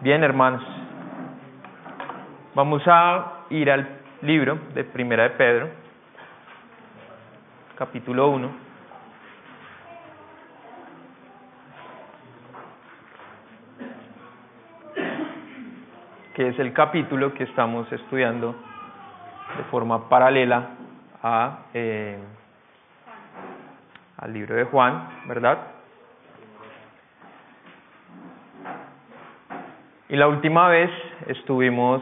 Bien, hermanos, vamos a ir al libro de Primera de Pedro, capítulo 1. que es el capítulo que estamos estudiando de forma paralela a, eh, al libro de Juan, ¿verdad? Y la última vez estuvimos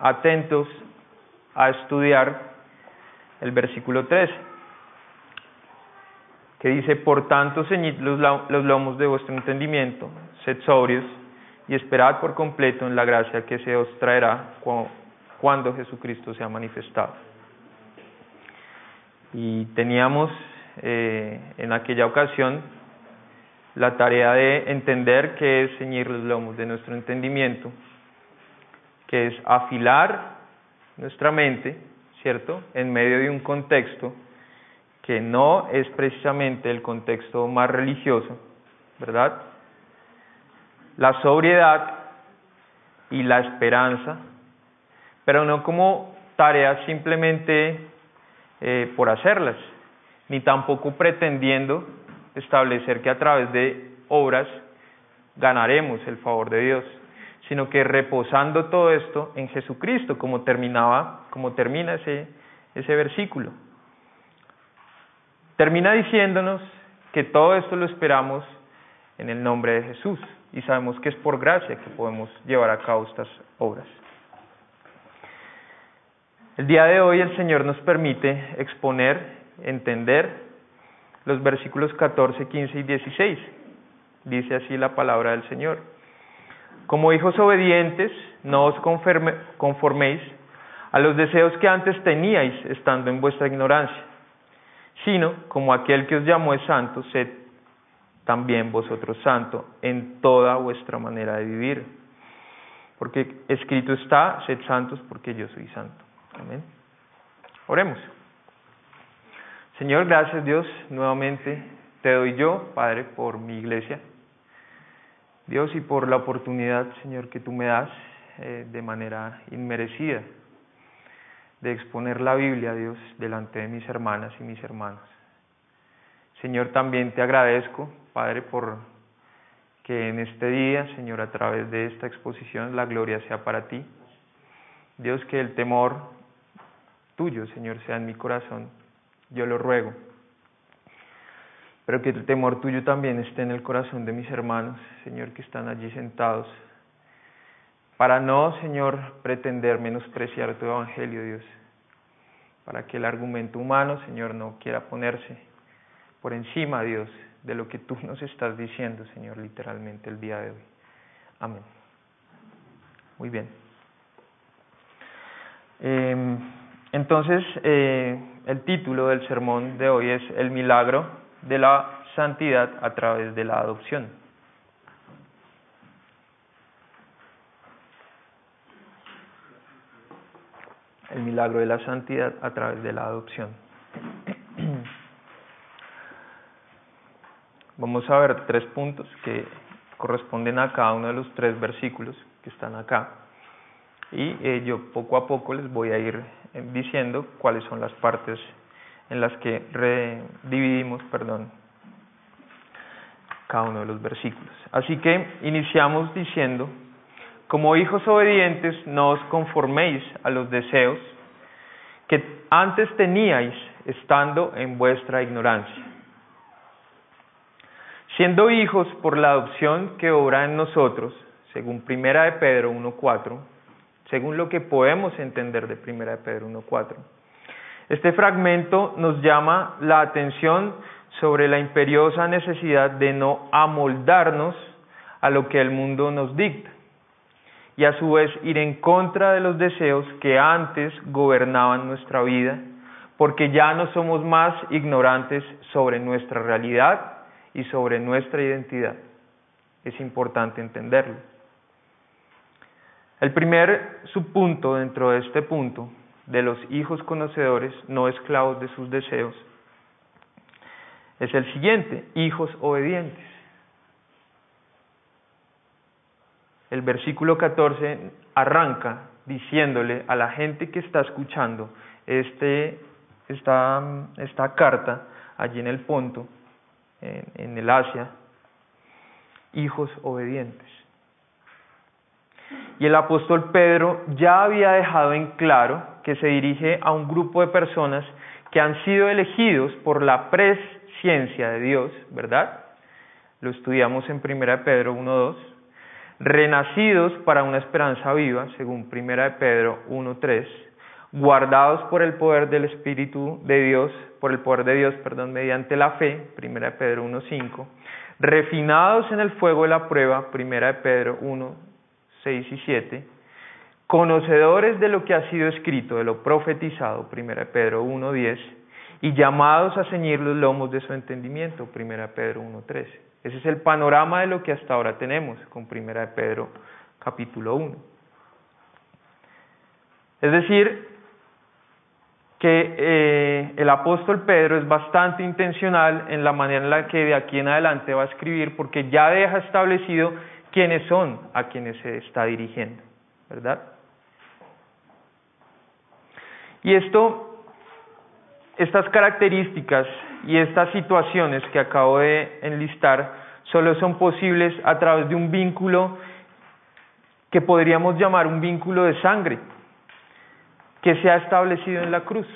atentos a estudiar el versículo 13, que dice, por tanto, ceñid los, los lomos de vuestro entendimiento, sed sobrios y esperad por completo en la gracia que se os traerá cuando Jesucristo sea manifestado. Y teníamos eh, en aquella ocasión la tarea de entender qué es ceñir los lomos de nuestro entendimiento, que es afilar nuestra mente, ¿cierto?, en medio de un contexto que no es precisamente el contexto más religioso, ¿verdad? La sobriedad y la esperanza, pero no como tareas simplemente eh, por hacerlas, ni tampoco pretendiendo establecer que a través de obras ganaremos el favor de Dios, sino que reposando todo esto en Jesucristo, como terminaba, como termina ese, ese versículo. Termina diciéndonos que todo esto lo esperamos en el nombre de Jesús y sabemos que es por gracia que podemos llevar a cabo estas obras. El día de hoy el Señor nos permite exponer, entender los versículos 14, 15 y 16. Dice así la palabra del Señor. Como hijos obedientes, no os conforméis a los deseos que antes teníais estando en vuestra ignorancia, sino como aquel que os llamó es santo, sed también vosotros santo en toda vuestra manera de vivir. Porque escrito está, sed santos porque yo soy santo. Amén. Oremos. Señor, gracias Dios, nuevamente te doy yo, Padre, por mi iglesia. Dios, y por la oportunidad, Señor, que tú me das eh, de manera inmerecida de exponer la Biblia, Dios, delante de mis hermanas y mis hermanos. Señor, también te agradezco, Padre, por que en este día, Señor, a través de esta exposición, la gloria sea para ti. Dios, que el temor tuyo, Señor, sea en mi corazón yo lo ruego. Pero que el temor tuyo también esté en el corazón de mis hermanos, Señor, que están allí sentados, para no, Señor, pretender menospreciar tu evangelio, Dios, para que el argumento humano, Señor, no quiera ponerse por encima, Dios, de lo que tú nos estás diciendo, Señor, literalmente el día de hoy. Amén. Muy bien. Em, entonces, eh, el título del sermón de hoy es El milagro de la santidad a través de la adopción. El milagro de la santidad a través de la adopción. Vamos a ver tres puntos que corresponden a cada uno de los tres versículos que están acá. Y eh, yo poco a poco les voy a ir diciendo cuáles son las partes en las que dividimos, perdón, cada uno de los versículos. Así que iniciamos diciendo, como hijos obedientes no os conforméis a los deseos que antes teníais estando en vuestra ignorancia. Siendo hijos por la adopción que obra en nosotros, según Primera de Pedro 1.4, según lo que podemos entender de 1 de Pedro 1.4. Este fragmento nos llama la atención sobre la imperiosa necesidad de no amoldarnos a lo que el mundo nos dicta y a su vez ir en contra de los deseos que antes gobernaban nuestra vida, porque ya no somos más ignorantes sobre nuestra realidad y sobre nuestra identidad. Es importante entenderlo. El primer subpunto dentro de este punto de los hijos conocedores, no esclavos de sus deseos, es el siguiente, hijos obedientes. el versículo 14 arranca diciéndole a la gente que está escuchando este, esta, esta carta allí en el Ponto, en, en el Asia, hijos obedientes. Y el apóstol Pedro ya había dejado en claro que se dirige a un grupo de personas que han sido elegidos por la presciencia de Dios, ¿verdad? Lo estudiamos en 1 Pedro 1.2. Renacidos para una esperanza viva, según 1 Pedro 1.3. Guardados por el poder del Espíritu de Dios, por el poder de Dios, perdón, mediante la fe, 1 Pedro 1.5. Refinados en el fuego de la prueba, 1 Pedro 1, 6 y 7 conocedores de lo que ha sido escrito, de lo profetizado, 1 Pedro 1.10, y llamados a ceñir los lomos de su entendimiento, 1 Pedro 1.13. Ese es el panorama de lo que hasta ahora tenemos con 1 Pedro capítulo 1. Es decir, que eh, el apóstol Pedro es bastante intencional en la manera en la que de aquí en adelante va a escribir, porque ya deja establecido quiénes son a quienes se está dirigiendo, ¿verdad? Y esto, estas características y estas situaciones que acabo de enlistar solo son posibles a través de un vínculo que podríamos llamar un vínculo de sangre, que se ha establecido en la cruz.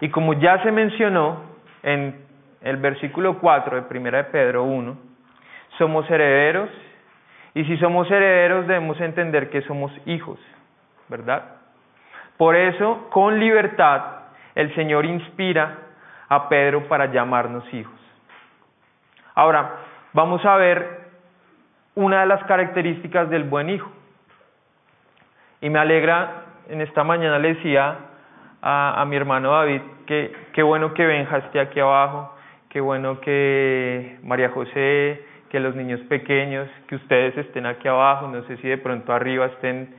Y como ya se mencionó en el versículo 4 de 1 de Pedro 1, somos herederos, y si somos herederos debemos entender que somos hijos, ¿verdad? Por eso, con libertad, el Señor inspira a Pedro para llamarnos hijos. Ahora, vamos a ver una de las características del buen hijo. Y me alegra, en esta mañana le decía a, mi hermano David que qué bueno que Benja esté aquí abajo, qué bueno que María José, que los niños pequeños, que ustedes estén aquí abajo, no sé si de pronto arriba estén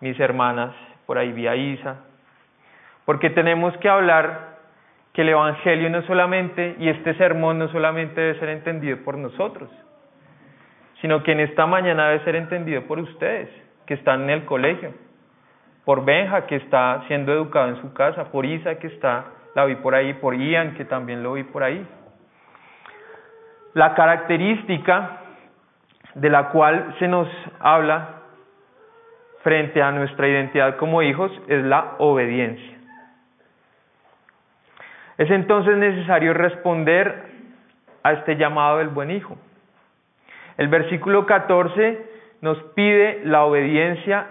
mis hermanas por ahí vía Isa, porque tenemos que hablar que el Evangelio no solamente, y este sermón no solamente debe ser entendido por nosotros, sino que en esta mañana debe ser entendido por ustedes, que están en el colegio, por Benja, que está siendo educado en su casa, por Isa, que está, la vi por ahí, por Ian, que también lo vi por ahí. La característica de la cual se nos habla frente a nuestra identidad como hijos es la obediencia. Es entonces necesario responder a este llamado del buen hijo. El versículo 14 nos pide la obediencia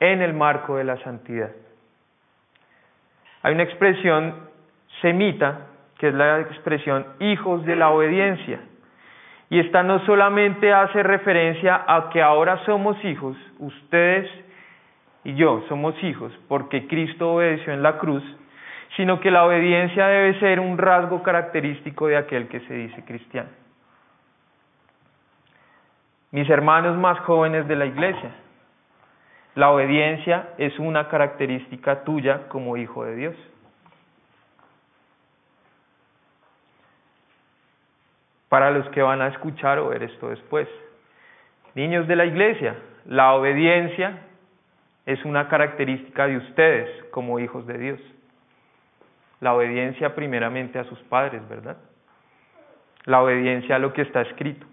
en el marco de la santidad. Hay una expresión semita, que es la expresión hijos de la obediencia. Y esta no solamente hace referencia a que ahora somos hijos, ustedes y yo somos hijos porque Cristo obedeció en la cruz, sino que la obediencia debe ser un rasgo característico de aquel que se dice cristiano. Mis hermanos más jóvenes de la iglesia, la obediencia es una característica tuya como hijo de Dios. Para los que van a escuchar o ver esto después. Niños de la iglesia, la obediencia es una característica de ustedes como hijos de Dios. La obediencia primeramente a sus padres, ¿verdad? La obediencia a lo que está escrito.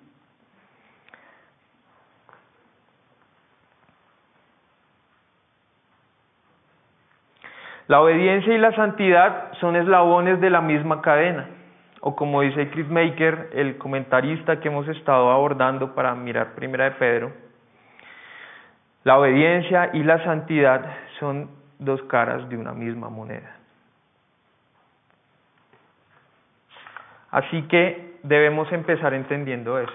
La obediencia y la santidad son eslabones de la misma cadena o como dice Chris Maker, el comentarista que hemos estado abordando para mirar Primera de Pedro, la obediencia y la santidad son dos caras de una misma moneda. Así que debemos empezar entendiendo eso.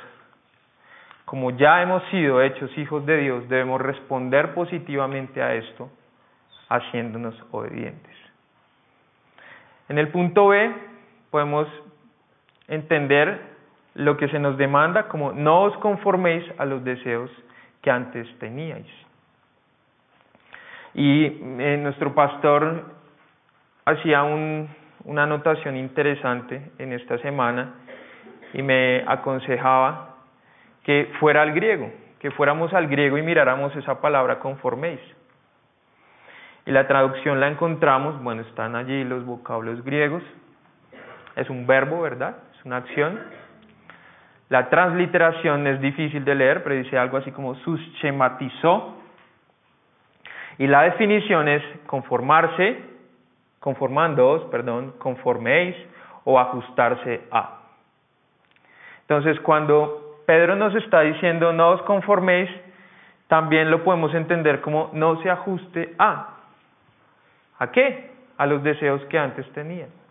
Como ya hemos sido hechos hijos de Dios, debemos responder positivamente a esto, haciéndonos obedientes. En el punto B podemos entender lo que se nos demanda como no os conforméis a los deseos que antes teníais. Y eh, nuestro pastor hacía una anotación interesante en esta semana y me aconsejaba que fuera al griego, que fuéramos al griego y miráramos esa palabra conforméis. Y la traducción la encontramos, bueno, están allí los vocablos griegos, es un verbo, ¿verdad? Una acción. La transliteración es difícil de leer, pero dice algo así como susschematizó. Y la definición es conformarse, conformándoos, perdón, conforméis o ajustarse a. Entonces, cuando Pedro nos está diciendo no os conforméis, también lo podemos entender como no se ajuste a. ¿A qué? A los deseos que antes tenían.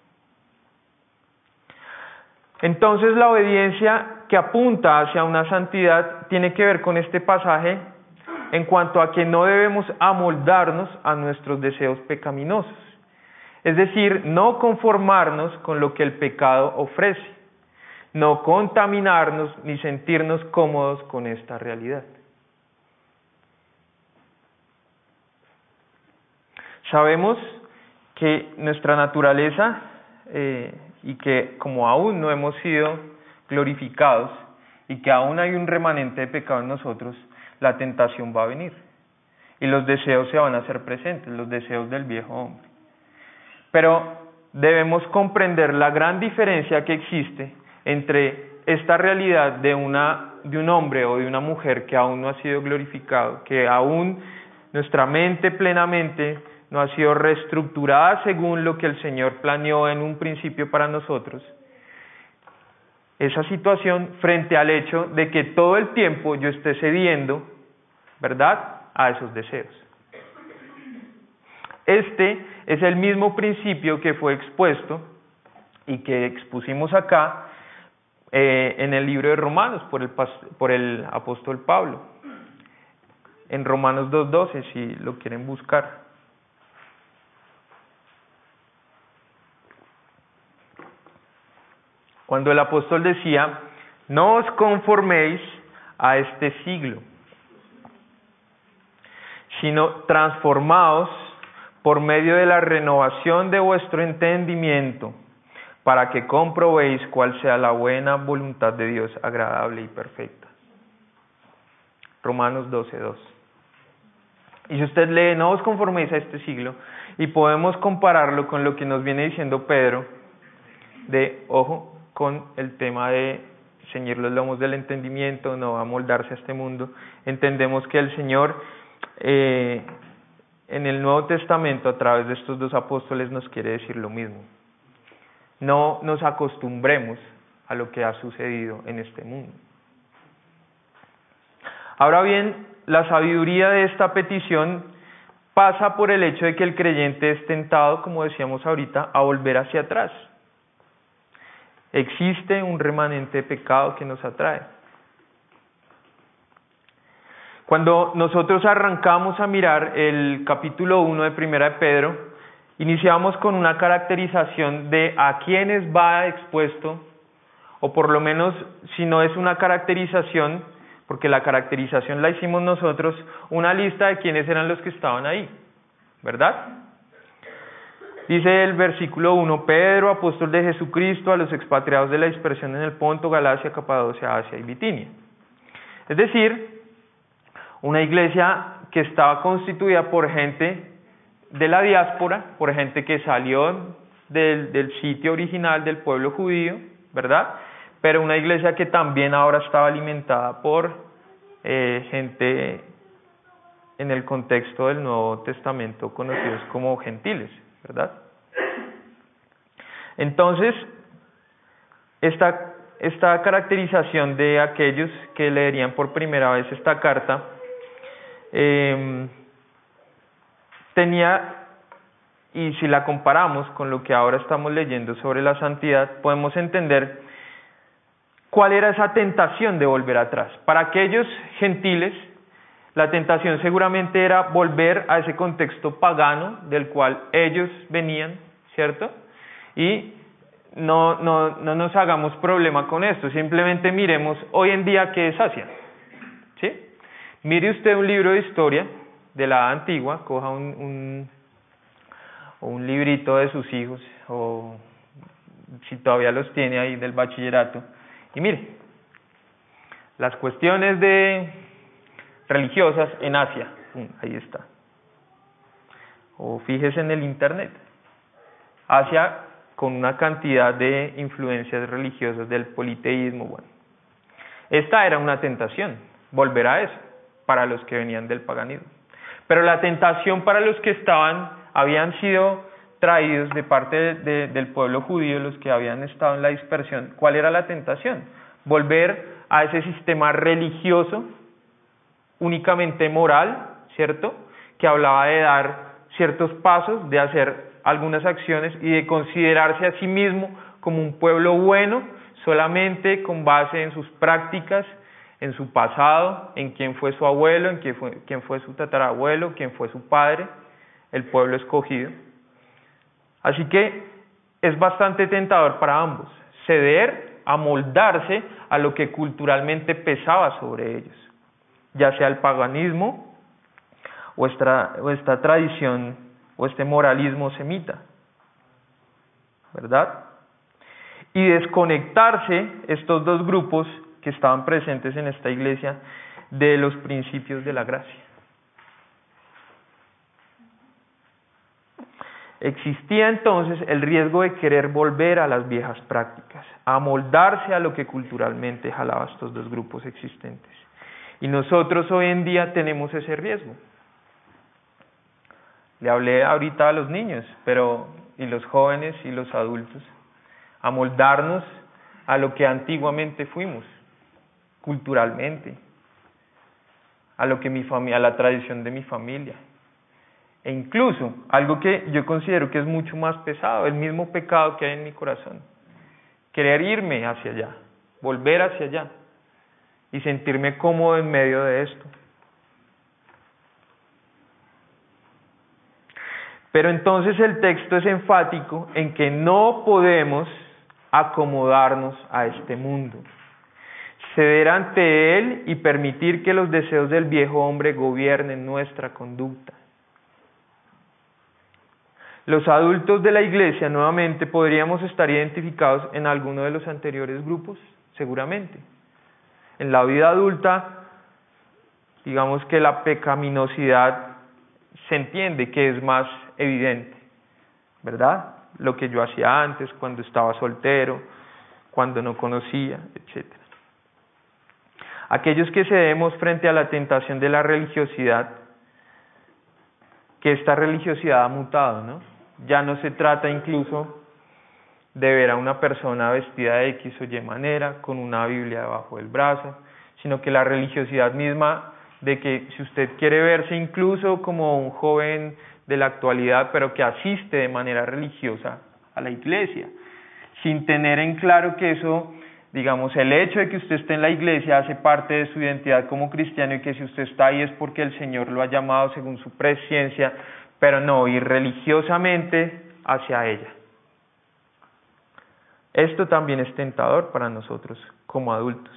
Entonces la obediencia que apunta hacia una santidad tiene que ver con este pasaje en cuanto a que no debemos amoldarnos a nuestros deseos pecaminosos. Es decir, no conformarnos con lo que el pecado ofrece, no contaminarnos ni sentirnos cómodos con esta realidad. Sabemos que nuestra naturaleza eh, y que como aún no hemos sido glorificados y que aún hay un remanente de pecado en nosotros, la tentación va a venir y los deseos se van a hacer presentes, los deseos del viejo hombre. Pero debemos comprender la gran diferencia que existe entre esta realidad de, una, de un hombre o de una mujer que aún no ha sido glorificado, que aún nuestra mente plenamente no ha sido reestructurada según lo que el Señor planeó en un principio para nosotros. Esa situación frente al hecho de que todo el tiempo yo esté cediendo, ¿verdad?, a esos deseos. Este es el mismo principio que fue expuesto y que expusimos acá eh, en el libro de Romanos por el, por el apóstol Pablo. En Romanos 2.12, si lo quieren buscar. Cuando el apóstol decía, no os conforméis a este siglo, sino transformaos por medio de la renovación de vuestro entendimiento, para que comprobéis cuál sea la buena voluntad de Dios, agradable y perfecta. Romanos 12.2. Y si usted lee, no os conforméis a este siglo, y podemos compararlo con lo que nos viene diciendo Pedro, de, ojo, con el tema de ceñir los lomos del entendimiento, no amoldarse a este mundo. Entendemos que el Señor eh, en el Nuevo Testamento, a través de estos dos apóstoles, nos quiere decir lo mismo. No nos acostumbremos a lo que ha sucedido en este mundo. Ahora bien, la sabiduría de esta petición pasa por el hecho de que el creyente es tentado, como decíamos ahorita, a volver hacia atrás existe un remanente de pecado que nos atrae. Cuando nosotros arrancamos a mirar el capítulo 1 de Primera de Pedro, iniciamos con una caracterización de a quiénes va expuesto, o por lo menos si no es una caracterización, porque la caracterización la hicimos nosotros, una lista de quiénes eran los que estaban ahí, ¿verdad? Dice el versículo 1, Pedro, apóstol de Jesucristo, a los expatriados de la dispersión en el Ponto, Galacia, Capadocia, Asia y Bitinia. Es decir, una iglesia que estaba constituida por gente de la diáspora, por gente que salió del, sitio original del pueblo judío, ¿verdad? Pero una iglesia que también ahora estaba alimentada por eh, gente en el contexto del Nuevo Testamento conocidos como gentiles. ¿Verdad? Entonces, esta, esta caracterización de aquellos que leerían por primera vez esta carta em, tenía, y si la comparamos con lo que ahora estamos leyendo sobre la santidad, podemos entender cuál era esa tentación de volver atrás. Para aquellos gentiles, la tentación seguramente era volver a ese contexto pagano del cual ellos venían, ¿cierto? Y no, no, no nos hagamos problema con esto, simplemente miremos hoy en día qué es Asia. ¿Sí? Mire usted un libro de historia de la antigua, coja un, un, un librito de sus hijos o si todavía los tiene ahí del bachillerato y mire, las cuestiones de religiosas en Asia. Ahí está. O fíjese en el Internet. Asia con una cantidad de influencias religiosas del politeísmo. Bueno, esta era una tentación, volver a eso, para los que venían del paganismo. Pero la tentación para los que estaban, habían sido traídos de parte del pueblo judío, los que habían estado en la dispersión, ¿cuál era la tentación? Volver a ese sistema religioso únicamente moral, ¿cierto? Que hablaba de dar ciertos pasos, de hacer algunas acciones y de considerarse a sí mismo como un pueblo bueno solamente con base en sus prácticas, en su pasado, en quién fue su abuelo, en quién fue, su tatarabuelo, quién fue su padre, el pueblo escogido. Así que es bastante tentador para ambos, ceder, amoldarse a lo que culturalmente pesaba sobre ellos ya sea el paganismo o esta, tradición o este moralismo semita, ¿verdad? Y desconectarse estos dos grupos que estaban presentes en esta iglesia de los principios de la gracia. Existía entonces el riesgo de querer volver a las viejas prácticas, a moldarse a lo que culturalmente jalaba estos dos grupos existentes. Y nosotros hoy en día tenemos ese riesgo. Le hablé ahorita a los niños, pero y los jóvenes y los adultos, a moldarnos a lo que antiguamente fuimos, culturalmente, a lo que mi familia, a la tradición de mi familia. E incluso algo que yo considero que es mucho más pesado, el mismo pecado que hay en mi corazón, querer irme hacia allá, volver hacia allá y sentirme cómodo en medio de esto. Pero entonces el texto es enfático en que no podemos acomodarnos a este mundo, ceder ante él y permitir que los deseos del viejo hombre gobiernen nuestra conducta. Los adultos de la iglesia nuevamente podríamos estar identificados en alguno de los anteriores grupos, seguramente. En la vida adulta, digamos que la pecaminosidad se entiende que es más evidente, ¿verdad? Lo que yo hacía antes, cuando estaba soltero, cuando no conocía, etc. Aquellos que cedemos frente a la tentación de la religiosidad, que esta religiosidad ha mutado, ¿no? Ya no se trata incluso de ver a una persona vestida de X o Y manera, con una Biblia debajo del brazo, sino que la religiosidad misma de que si usted quiere verse incluso como un joven de la actualidad, pero que asiste de manera religiosa a la iglesia, sin tener en claro que eso, digamos, el hecho de que usted esté en la iglesia hace parte de su identidad como cristiano y que si usted está ahí es porque el Señor lo ha llamado según su presciencia, pero no ir religiosamente hacia ella. Esto también es tentador para nosotros como adultos.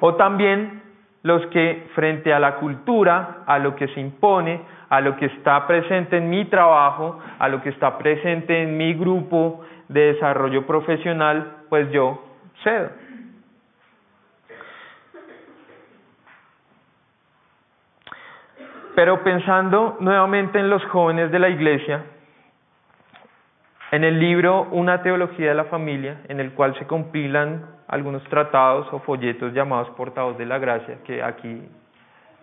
O también los que frente a la cultura, a lo que se impone, a lo que está presente en mi trabajo, a lo que está presente en mi grupo de desarrollo profesional, pues yo cedo. Pero pensando nuevamente en los jóvenes de la iglesia, en el libro Una teología de la familia, en el cual se compilan algunos tratados o folletos llamados portavoz de la gracia, que aquí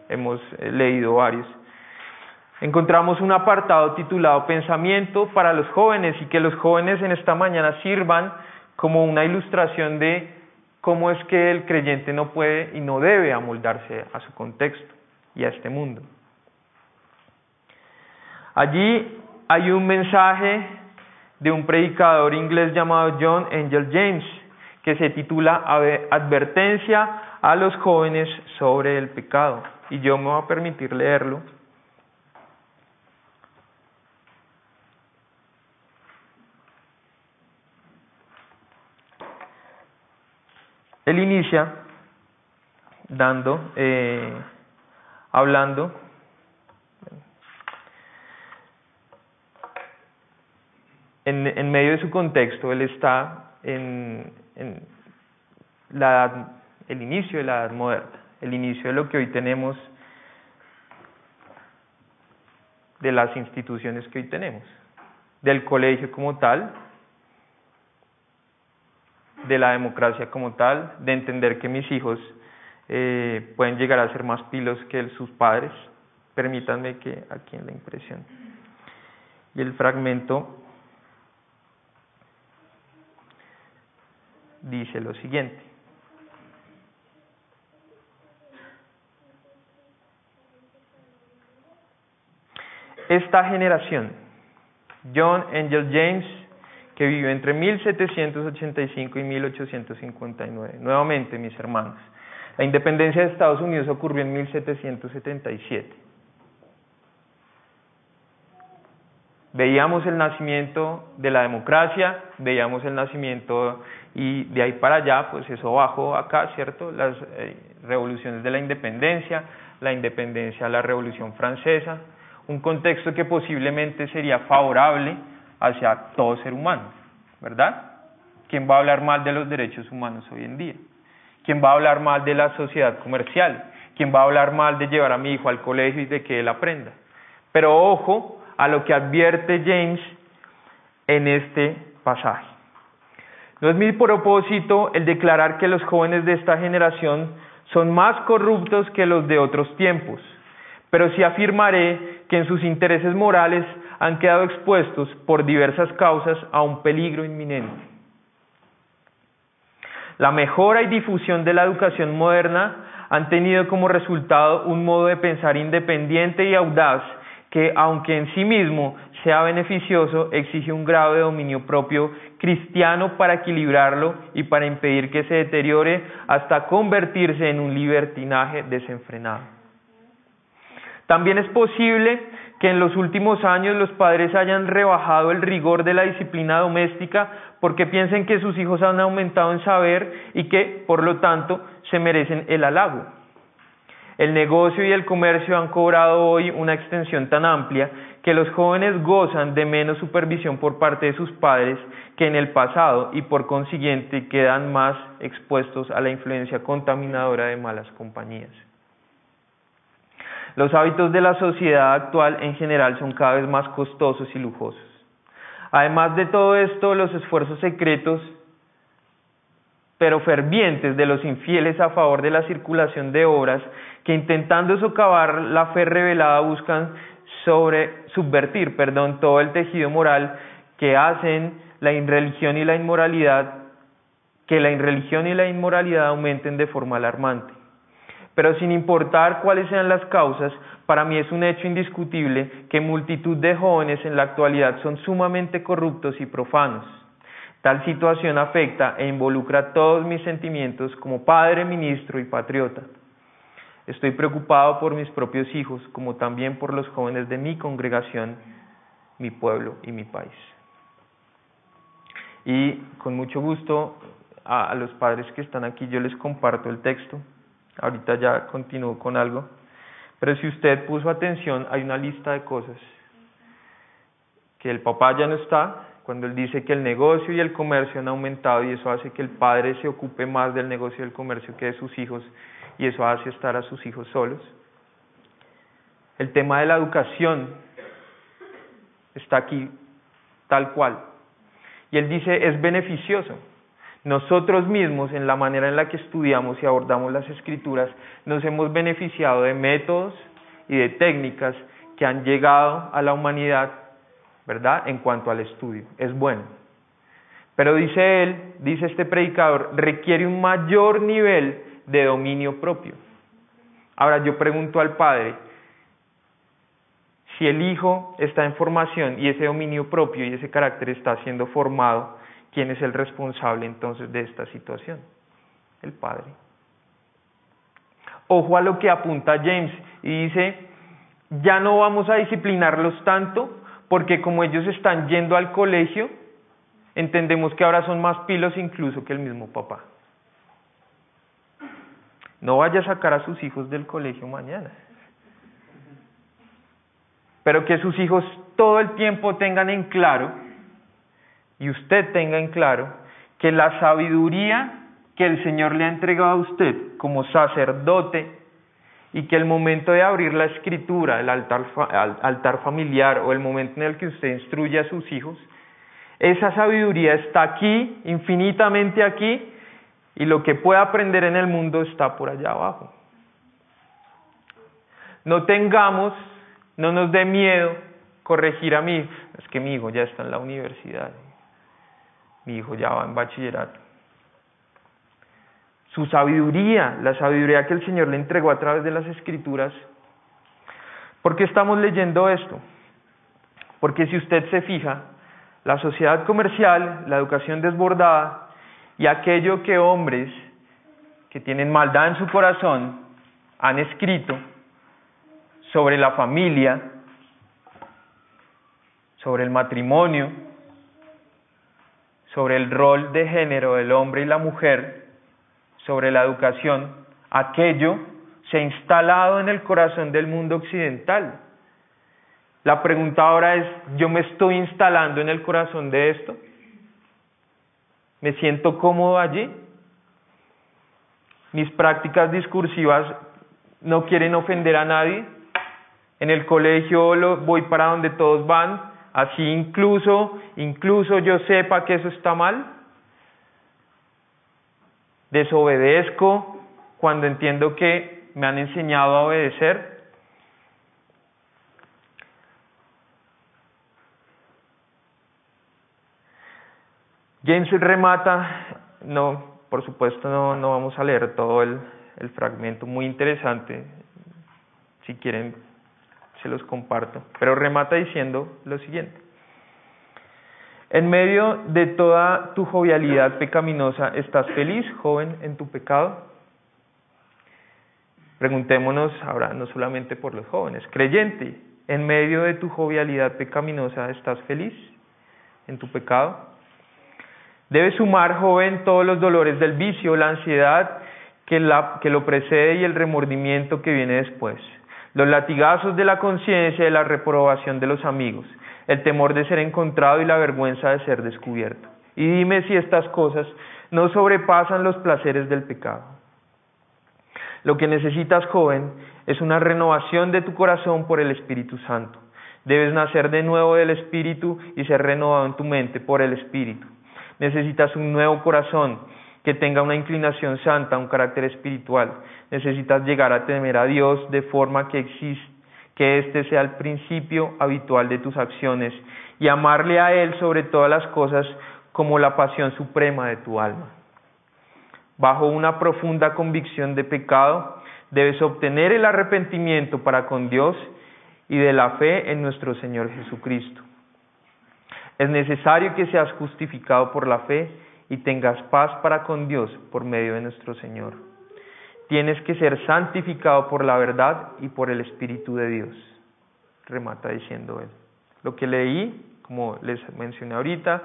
hemos eh, leído varios, encontramos un apartado titulado Pensamiento para los jóvenes y que los jóvenes en esta mañana sirvan como una ilustración de cómo es que el creyente no puede y no debe amoldarse a su contexto y a este mundo. Allí hay un mensaje de un predicador inglés llamado John Angel James, que se titula Advertencia a los jóvenes sobre el pecado. Y yo me voy a permitir leerlo. Él inicia dando, eh, hablando en, medio de su contexto, él está en, la el inicio de la edad moderna, el inicio de lo que hoy tenemos, de las instituciones que hoy tenemos, del colegio como tal, de la democracia como tal, de entender que mis hijos eh, pueden llegar a ser más pilos que sus padres. Permítanme que aquí en la impresión. Y el fragmento dice lo siguiente. Esta generación, John Angel James, que vivió entre 1785 y 1859. Nuevamente, mis hermanos, la independencia de Estados Unidos ocurrió en 1777. Veíamos el nacimiento de la democracia, veíamos el nacimiento y de ahí para allá, pues eso bajó acá, ¿cierto? Las eh, revoluciones de la independencia, la independencia, la revolución francesa, un contexto que posiblemente sería favorable hacia todo ser humano, ¿verdad? ¿Quién va a hablar mal de los derechos humanos hoy en día? ¿Quién va a hablar mal de la sociedad comercial? ¿Quién va a hablar mal de llevar a mi hijo al colegio y de que él aprenda? Pero ojo a lo que advierte James en este pasaje. No es mi propósito el declarar que los jóvenes de esta generación son más corruptos que los de otros tiempos, pero sí afirmaré que en sus intereses morales han quedado expuestos por diversas causas a un peligro inminente. La mejora y difusión de la educación moderna han tenido como resultado un modo de pensar independiente y audaz que, aunque en sí mismo sea beneficioso, exige un grado de dominio propio cristiano para equilibrarlo y para impedir que se deteriore hasta convertirse en un libertinaje desenfrenado. También es posible que en los últimos años los padres hayan rebajado el rigor de la disciplina doméstica porque piensen que sus hijos han aumentado en saber y que, por lo tanto, se merecen el halago. El negocio y el comercio han cobrado hoy una extensión tan amplia que los jóvenes gozan de menos supervisión por parte de sus padres que en el pasado y por consiguiente quedan más expuestos a la influencia contaminadora de malas compañías. Los hábitos de la sociedad actual en general son cada vez más costosos y lujosos. Además de todo esto, los esfuerzos secretos pero fervientes de los infieles a favor de la circulación de obras que intentando socavar la fe revelada buscan sobre subvertir, perdón, todo el tejido moral que hacen la irreligión y la inmoralidad, que la irreligión y la inmoralidad aumenten de forma alarmante. Pero sin importar cuáles sean las causas, para mí es un hecho indiscutible que multitud de jóvenes en la actualidad son sumamente corruptos y profanos. Tal situación afecta e involucra todos mis sentimientos como padre, ministro y patriota. Estoy preocupado por mis propios hijos, como también por los jóvenes de mi congregación, mi pueblo y mi país. Y con mucho gusto a, los padres que están aquí yo les comparto el texto. Ahorita ya continúo con algo. Pero si usted puso atención, hay una lista de cosas que el papá ya no está, cuando él dice que el negocio y el comercio han aumentado y eso hace que el padre se ocupe más del negocio y del comercio que de sus hijos y eso hace estar a sus hijos solos. El tema de la educación está aquí tal cual. Y él dice, es beneficioso. Nosotros mismos, en la manera en la que estudiamos y abordamos las escrituras, nos hemos beneficiado de métodos y de técnicas que han llegado a la humanidad, ¿verdad? En cuanto al estudio. Es bueno. Pero dice él, dice este predicador, requiere un mayor nivel de dominio propio. Ahora yo pregunto al padre, si el hijo está en formación y ese dominio propio y ese carácter está siendo formado, ¿Quién es el responsable entonces de esta situación? El Padre. Ojo a lo que apunta James y dice, ya no vamos a disciplinarlos tanto porque como ellos están yendo al colegio, entendemos que ahora son más pilos incluso que el mismo papá. No vaya a sacar a sus hijos del colegio mañana. Pero que sus hijos todo el tiempo tengan en claro y usted tenga en claro que la sabiduría que el Señor le ha entregado a usted como sacerdote y que el momento de abrir la escritura, el altar, altar familiar o el momento en el que usted instruye a sus hijos, esa sabiduría está aquí, infinitamente aquí, y lo que pueda aprender en el mundo está por allá abajo. No tengamos, no nos dé miedo corregir a mi hijo. Es que mi hijo ya está en la universidad. Mi hijo ya va en bachillerato. Su sabiduría, la sabiduría que el Señor le entregó a través de las escrituras. ¿Por qué estamos leyendo esto? Porque si usted se fija, la sociedad comercial, la educación desbordada y aquello que hombres que tienen maldad en su corazón han escrito sobre la familia, sobre el matrimonio, sobre el rol de género del hombre y la mujer, sobre la educación, aquello se ha instalado en el corazón del mundo occidental. La pregunta ahora es, ¿yo me estoy instalando en el corazón de esto? ¿Me siento cómodo allí? Mis prácticas discursivas no quieren ofender a nadie. En el colegio lo, voy para donde todos van, así incluso, incluso yo sepa que eso está mal. Desobedezco cuando entiendo que me han enseñado a obedecer. James remata, no, por supuesto no, no vamos a leer todo el, el fragmento, muy interesante, si quieren se los comparto, pero remata diciendo lo siguiente. En medio de toda tu jovialidad pecaminosa, ¿estás feliz, joven, en tu pecado? Preguntémonos ahora no solamente por los jóvenes, creyente, en medio de tu jovialidad pecaminosa, ¿estás feliz en tu pecado? Debe sumar, joven, todos los dolores del vicio, la ansiedad que, que lo precede y el remordimiento que viene después, los latigazos de la conciencia y la reprobación de los amigos, el temor de ser encontrado y la vergüenza de ser descubierto. Y dime si estas cosas no sobrepasan los placeres del pecado. Lo que necesitas, joven, es una renovación de tu corazón por el Espíritu Santo. Debes nacer de nuevo del Espíritu y ser renovado en tu mente por el Espíritu. Necesitas un nuevo corazón que tenga una inclinación santa, un carácter espiritual. Necesitas llegar a temer a Dios de forma que existe, que éste sea el principio habitual de tus acciones y amarle a Él sobre todas las cosas como la pasión suprema de tu alma. Bajo una profunda convicción de pecado, debes obtener el arrepentimiento para con Dios y de la fe en nuestro Señor Jesucristo. Es necesario que seas justificado por la fe y tengas paz para con Dios por medio de nuestro Señor. Tienes que ser santificado por la verdad y por el Espíritu de Dios. Remata diciendo él. Lo que leí, como les mencioné ahorita,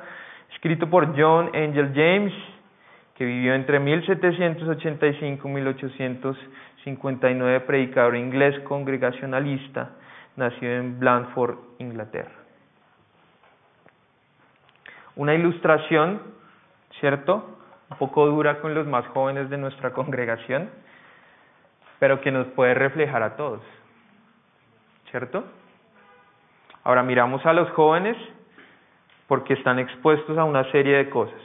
escrito por John Angel James, que vivió entre 1785 y 1859, predicador inglés congregacionalista, nació en Blandford, Inglaterra una ilustración, ¿cierto? Un poco dura con los más jóvenes de nuestra congregación, pero que nos puede reflejar a todos, ¿cierto? Ahora miramos a los jóvenes porque están expuestos a una serie de cosas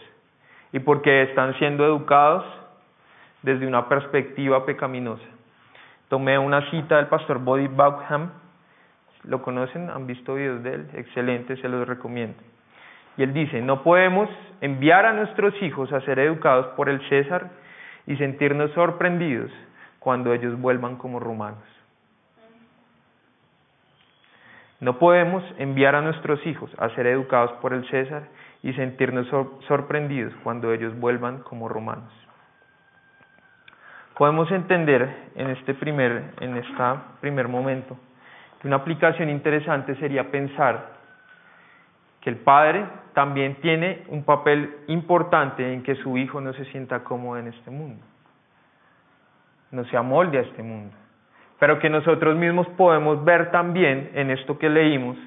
y porque están siendo educados desde una perspectiva pecaminosa. Tomé una cita del pastor Body Baugham, ¿lo conocen? ¿Han visto videos de él? Excelente, se los recomiendo. Y él dice, no podemos enviar a nuestros hijos a ser educados por el César y sentirnos sorprendidos cuando ellos vuelvan como romanos. No podemos enviar a nuestros hijos a ser educados por el César y sentirnos sorprendidos cuando ellos vuelvan como romanos. Podemos entender en este primer, en este primer momento que una aplicación interesante sería pensar que el padre también tiene un papel importante en que su hijo no se sienta cómodo en este mundo, no se amolde a este mundo, pero que nosotros mismos podemos ver también en esto que leímos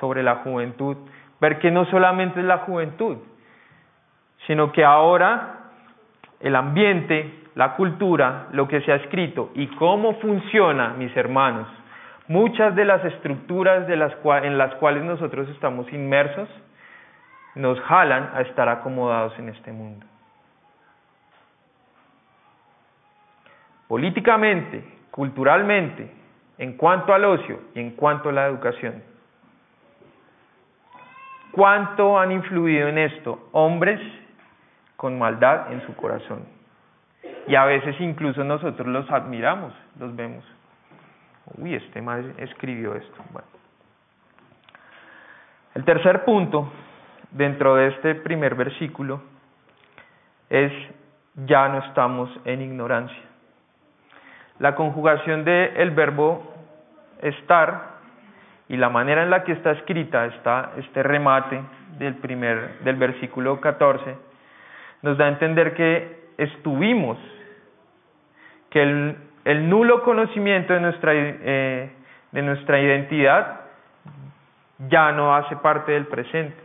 sobre la juventud, ver que no solamente es la juventud, sino que ahora el ambiente, la cultura, lo que se ha escrito y cómo funciona, mis hermanos, muchas de las estructuras en las cuales nosotros estamos inmersos, nos jalan a estar acomodados en este mundo. Políticamente, culturalmente, en cuanto al ocio y en cuanto a la educación. ¿Cuánto han influido en esto hombres con maldad en su corazón? Y a veces incluso nosotros los admiramos, los vemos. Uy, este mal escribió esto. Bueno. El tercer punto dentro de este primer versículo es ya no estamos en ignorancia. La conjugación del verbo estar y la manera en la que está escrita este remate del primer del versículo 14 nos da a entender que estuvimos que el, el nulo conocimiento de nuestra, eh, de nuestra identidad ya no hace parte del presente,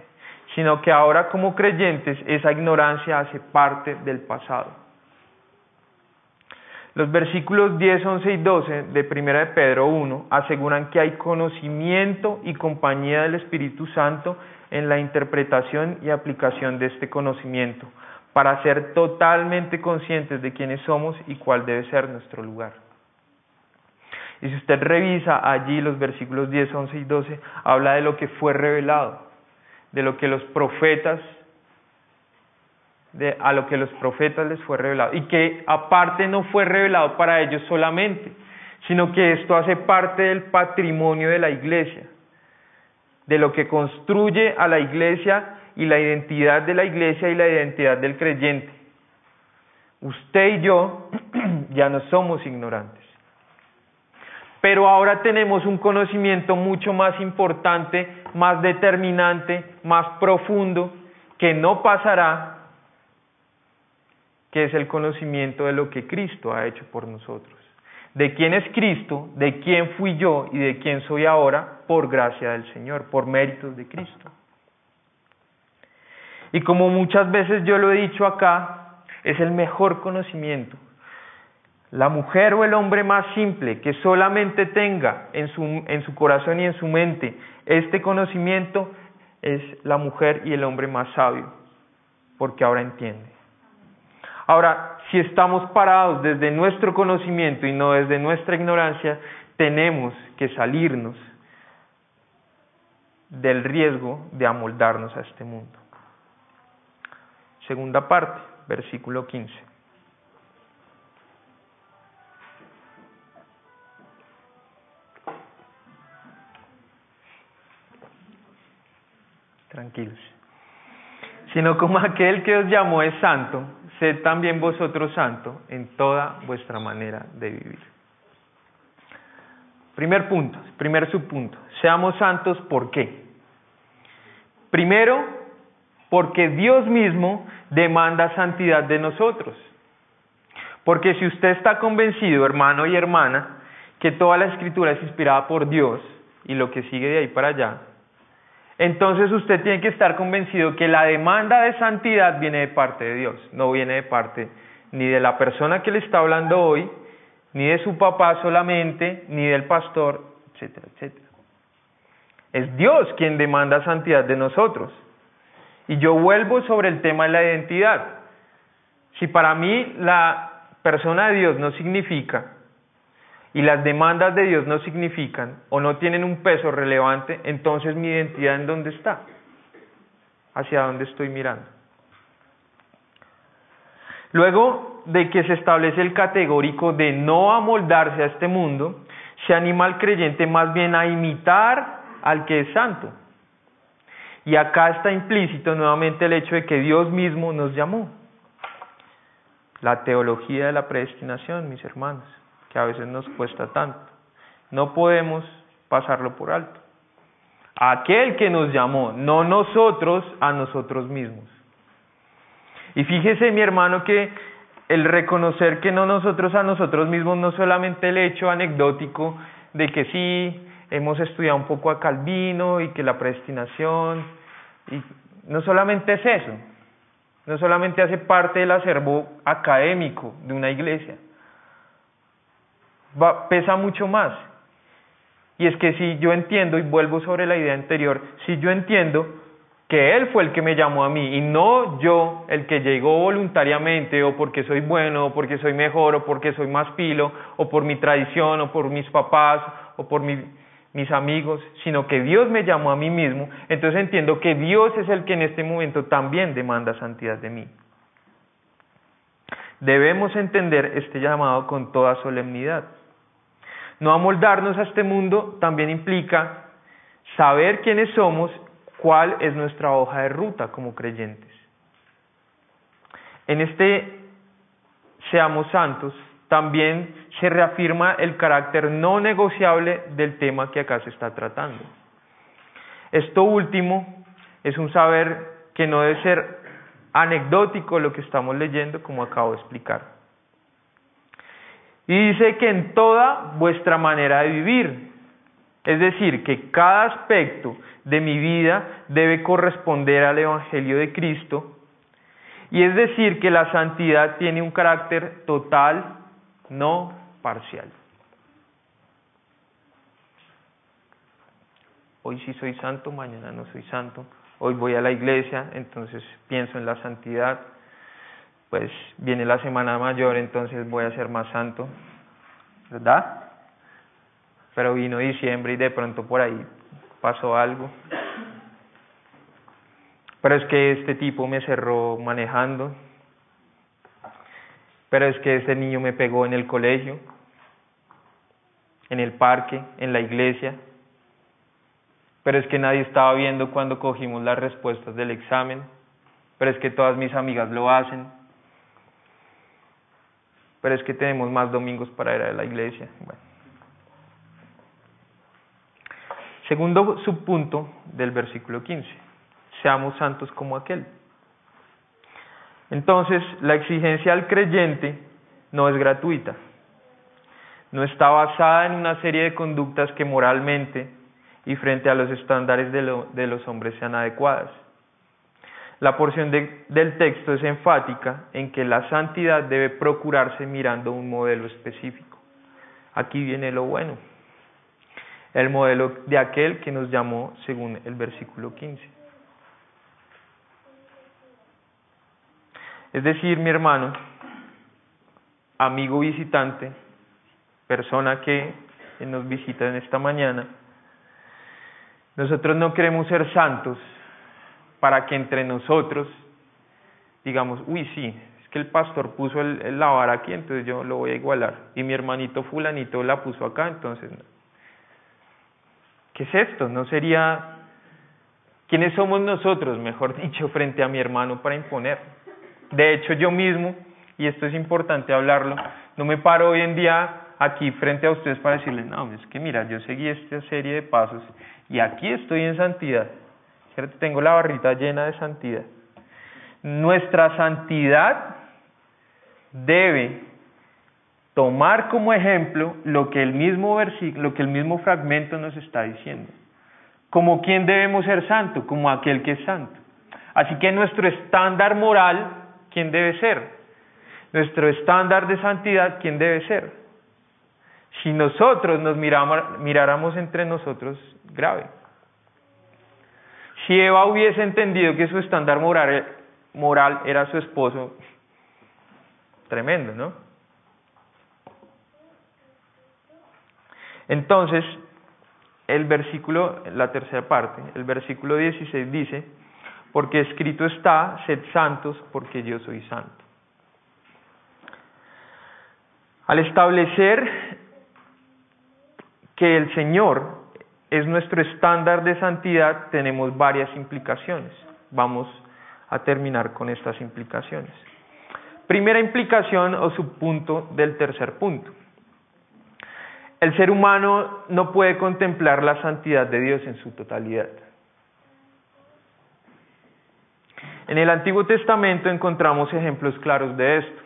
sino que ahora como creyentes esa ignorancia hace parte del pasado. Los versículos 10, 11 y 12 de 1 de Pedro 1 aseguran que hay conocimiento y compañía del Espíritu Santo en la interpretación y aplicación de este conocimiento, para ser totalmente conscientes de quiénes somos y cuál debe ser nuestro lugar. Y si usted revisa allí los versículos 10, 11 y 12, habla de lo que fue revelado, de lo que los profetas de, a lo que los profetas les fue revelado. Y que aparte no fue revelado para ellos solamente, sino que esto hace parte del patrimonio de la iglesia, de lo que construye a la iglesia y la identidad de la iglesia y la identidad del creyente. Usted y yo ya no somos ignorantes. Pero ahora tenemos un conocimiento mucho más importante, más determinante, más profundo, que no pasará que es el conocimiento de lo que Cristo ha hecho por nosotros. De quién es Cristo, de quién fui yo y de quién soy ahora por gracia del Señor, por méritos de Cristo. Y como muchas veces yo lo he dicho acá, es el mejor conocimiento. La mujer o el hombre más simple que solamente tenga en su, en su corazón y en su mente este conocimiento es la mujer y el hombre más sabio, porque ahora entiende. Ahora, si estamos parados desde nuestro conocimiento y no desde nuestra ignorancia, tenemos que salirnos del riesgo de amoldarnos a este mundo. Segunda parte, versículo 15. Tranquilos. Sino como aquel que os llamó es santo, sed también vosotros santo en toda vuestra manera de vivir. Primer punto, primer subpunto, seamos santos ¿por qué? Primero, porque Dios mismo demanda santidad de nosotros. Porque si usted está convencido, hermano y hermana, que toda la escritura es inspirada por Dios y lo que sigue de ahí para allá, entonces usted tiene que estar convencido que la demanda de santidad viene de parte de Dios, no viene de parte ni de la persona que le está hablando hoy, ni de su papá solamente, ni del pastor, etcétera, etcétera. Es Dios quien demanda santidad de nosotros. Y yo vuelvo sobre el tema de la identidad. Si para mí la persona de Dios no significa y las demandas de Dios no significan o no tienen un peso relevante, entonces mi identidad en dónde está, hacia dónde estoy mirando. Luego de que se establece el categórico de no amoldarse a este mundo, se anima al creyente más bien a imitar al que es santo. Y acá está implícito nuevamente el hecho de que Dios mismo nos llamó. La teología de la predestinación, mis hermanos que a veces nos cuesta tanto. No podemos pasarlo por alto. Aquel que nos llamó, no nosotros a nosotros mismos. Y fíjese mi hermano que el reconocer que no nosotros a nosotros mismos, no solamente el hecho anecdótico de que sí, hemos estudiado un poco a Calvino y que la predestinación, y no solamente es eso, no solamente hace parte del acervo académico de una iglesia, pesa mucho más. Y es que si yo entiendo, y vuelvo sobre la idea anterior, si yo entiendo que Él fue el que me llamó a mí y no yo el que llegó voluntariamente o porque soy bueno o porque soy mejor o porque soy más pilo o por mi tradición o por mis papás o por mis amigos, sino que Dios me llamó a mí mismo, entonces entiendo que Dios es el que en este momento también demanda santidad de mí. Debemos entender este llamado con toda solemnidad. No amoldarnos a este mundo también implica saber quiénes somos cuál es nuestra hoja de ruta como creyentes. En este seamos santos también se reafirma el carácter no negociable del tema que acá se está tratando. Esto último es un saber que no debe ser anecdótico lo que estamos leyendo, como acabo de explicar. Y dice que en toda vuestra manera de vivir, es decir, que cada aspecto de mi vida debe corresponder al Evangelio de Cristo. Y es decir, que la santidad tiene un carácter total, no parcial. Hoy sí soy santo, mañana no soy santo. Hoy voy a la iglesia, entonces pienso en la santidad. Pues viene la semana mayor, entonces voy a ser más santo. ¿Verdad? Pero vino diciembre y de pronto por ahí pasó algo. Pero es que este tipo me cerró manejando. Pero es que este niño me pegó en el colegio, en el parque, en la iglesia. Pero es que nadie estaba viendo cuando cogimos las respuestas del examen. Pero es que todas mis amigas lo hacen. Pero es que tenemos más domingos para ir a la iglesia. Bueno. Segundo subpunto del versículo 15, seamos santos como aquel. Entonces, la exigencia al creyente no es gratuita, no está basada en una serie de conductas que moralmente y frente a los estándares de, los hombres sean adecuadas. La porción del texto es enfática en que la santidad debe procurarse mirando un modelo específico. Aquí viene lo bueno el modelo de aquel que nos llamó según el versículo 15. Es decir, mi hermano, amigo visitante, persona que nos visita en esta mañana, nosotros no queremos ser santos para que entre nosotros digamos, uy, sí, es que el pastor puso el, el la aquí, entonces yo lo voy a igualar. Y mi hermanito fulanito la puso acá, entonces ¿Qué es esto? ¿No sería quiénes somos nosotros, mejor dicho, frente a mi hermano para imponer? De hecho, yo mismo, y esto es importante hablarlo, no me paro hoy en día aquí frente a ustedes para decirles, no, es que mira, yo seguí esta serie de pasos y aquí estoy en santidad. Tengo la barrita llena de santidad. Nuestra santidad debe tomar como ejemplo lo que el mismo versículo, lo que el mismo fragmento nos está diciendo. Como quién debemos ser santo, como aquel que es santo. Así que nuestro estándar moral, ¿quién debe ser? Nuestro estándar de santidad, ¿quién debe ser? Si nosotros nos miráramos entre nosotros, grave. Si Eva hubiese entendido que su estándar moral, era su esposo, tremendo, ¿no? Entonces, el versículo, la tercera parte, el versículo 16 dice, porque escrito está, sed santos porque yo soy santo. Al establecer que el Señor es nuestro estándar de santidad, tenemos varias implicaciones. Vamos a terminar con estas implicaciones. Primera implicación o subpunto del tercer punto. El ser humano no puede contemplar la santidad de Dios en su totalidad. En el Antiguo Testamento encontramos ejemplos claros de esto.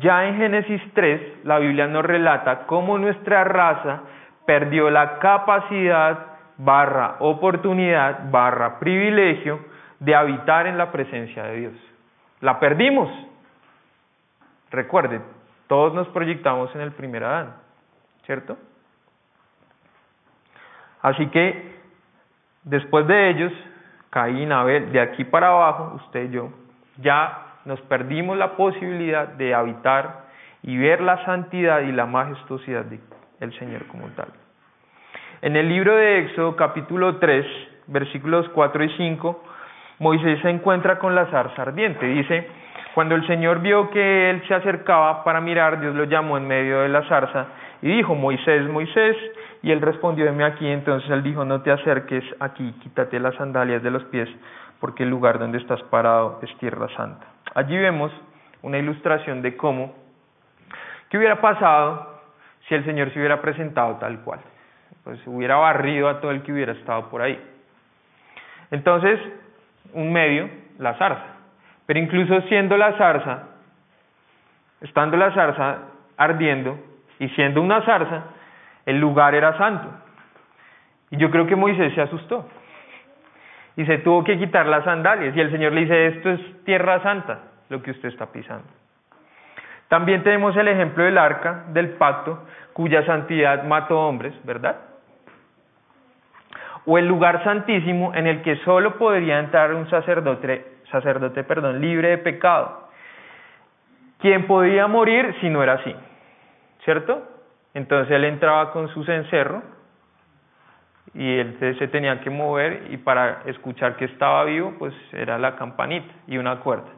Ya en Génesis 3, la Biblia nos relata cómo nuestra raza perdió la capacidad barra oportunidad barra privilegio de habitar en la presencia de Dios. La perdimos. Recuerde, todos nos proyectamos en el primer Adán, ¿cierto? Así que después de ellos, Caín, Abel, de aquí para abajo, usted y yo, ya nos perdimos la posibilidad de habitar y ver la santidad y la majestuosidad del Señor como tal. En el libro de Éxodo capítulo 3, versículos 4 y 5, Moisés se encuentra con la zarza ardiente. Dice, cuando el Señor vio que él se acercaba para mirar, Dios lo llamó en medio de la zarza y dijo, Moisés, Moisés, y él respondió, deme aquí, entonces él dijo, no te acerques aquí, quítate las sandalias de los pies, porque el lugar donde estás parado es tierra santa. Allí vemos una ilustración de cómo, qué hubiera pasado si el Señor se hubiera presentado tal cual. Pues hubiera barrido a todo el que hubiera estado por ahí. Entonces, un medio, la zarza. Pero incluso siendo la zarza, estando la zarza ardiendo y siendo una zarza, el lugar era santo. Y yo creo que Moisés se asustó. Y se tuvo que quitar las sandalias. Y el Señor le dice, esto es tierra santa, lo que usted está pisando. También tenemos el ejemplo del arca del pacto, cuya santidad mató hombres, ¿verdad? O el lugar santísimo en el que solo podría entrar un sacerdote, sacerdote perdón, libre de pecado, quien podía morir si no era así, ¿cierto? Entonces él entraba con su cencerro y él se tenía que mover y para escuchar que estaba vivo, pues era la campanita y una cuerda.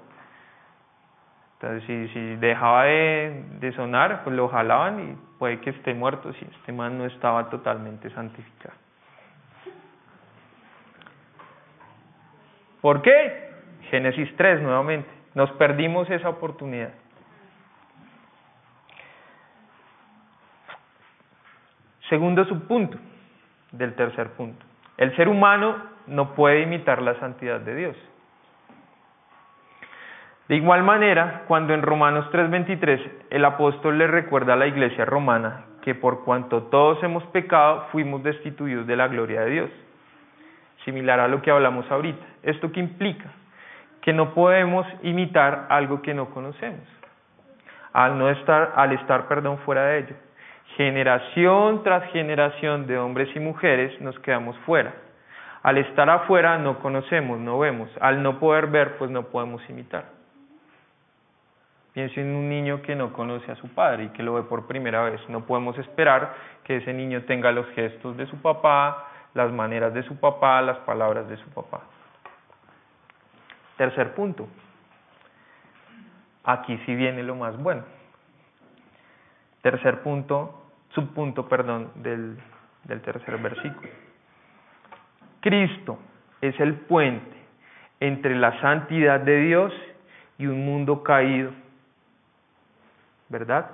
Entonces si, si dejaba de, de sonar, pues lo jalaban y puede que esté muerto si este man no estaba totalmente santificado. ¿Por qué? Génesis 3 nuevamente. Nos perdimos esa oportunidad. Segundo subpunto del tercer punto. El ser humano no puede imitar la santidad de Dios. De igual manera, cuando en Romanos 3:23 el apóstol le recuerda a la iglesia romana que por cuanto todos hemos pecado, fuimos destituidos de la gloria de Dios. Similar a lo que hablamos ahorita. ¿Esto qué implica? Que no podemos imitar algo que no conocemos. Al no estar, al estar, perdón, fuera de ello generación tras generación de hombres y mujeres nos quedamos fuera. Al estar afuera no conocemos, no vemos. Al no poder ver, pues no podemos imitar. Pienso en un niño que no conoce a su padre y que lo ve por primera vez. No podemos esperar que ese niño tenga los gestos de su papá, las maneras de su papá, las palabras de su papá. Tercer punto. Aquí sí viene lo más bueno. Tercer punto, subpunto, perdón, del, del tercer versículo. Cristo es el puente entre la santidad de Dios y un mundo caído. ¿Verdad?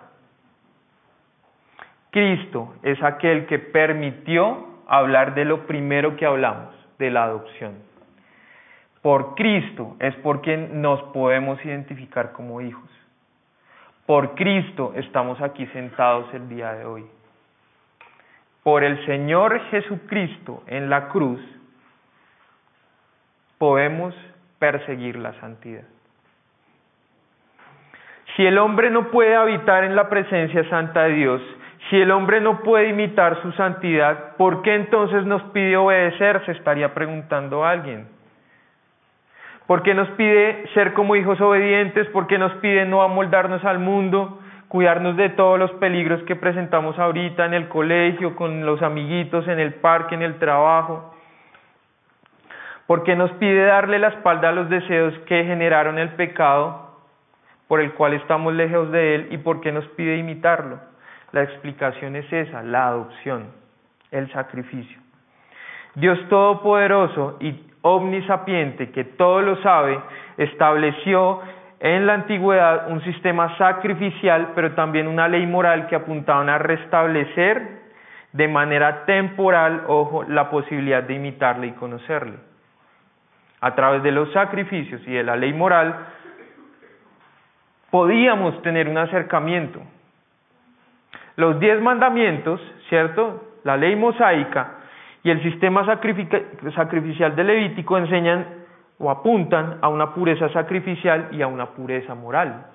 Cristo es aquel que permitió hablar de lo primero que hablamos, de la adopción. Por Cristo es por quien nos podemos identificar como hijos. Por Cristo estamos aquí sentados el día de hoy. Por el Señor Jesucristo en la cruz podemos perseguir la santidad. Si el hombre no puede habitar en la presencia santa de Dios, si el hombre no puede imitar su santidad, ¿por qué entonces nos pide obedecer? Se estaría preguntando alguien. ¿Por qué nos pide ser como hijos obedientes? ¿Por qué nos pide no amoldarnos al mundo? Cuidarnos de todos los peligros que presentamos ahorita en el colegio, con los amiguitos, en el parque, en el trabajo. ¿Por qué nos pide darle la espalda a los deseos que generaron el pecado por el cual estamos lejos de él? ¿Y por qué nos pide imitarlo? La explicación es esa, la adopción, el sacrificio. Dios Todopoderoso y omnisapiente, que todo lo sabe, estableció en la antigüedad un sistema sacrificial, pero también una ley moral que apuntaban a restablecer de manera temporal, ojo, la posibilidad de imitarle y conocerle. A través de los sacrificios y de la ley moral, podíamos tener un acercamiento. Los diez mandamientos, ¿cierto? La ley mosaica y el sistema sacrificial de Levítico enseñan o apuntan a una pureza sacrificial y a una pureza moral.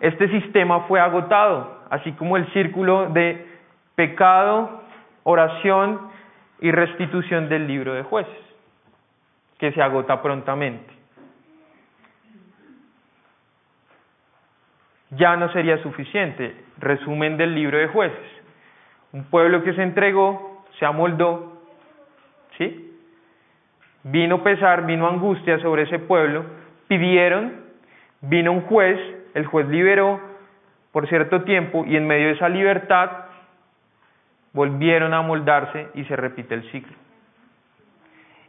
Este sistema fue agotado, así como el círculo de pecado, oración y restitución del libro de jueces, que se agota prontamente. Ya no sería suficiente. Resumen del libro de jueces. Un pueblo que se entregó, se amoldó, ¿sí? Vino pesar, vino angustia sobre ese pueblo, pidieron, vino un juez, el juez liberó por cierto tiempo y en medio de esa libertad volvieron a amoldarse y se repite el ciclo.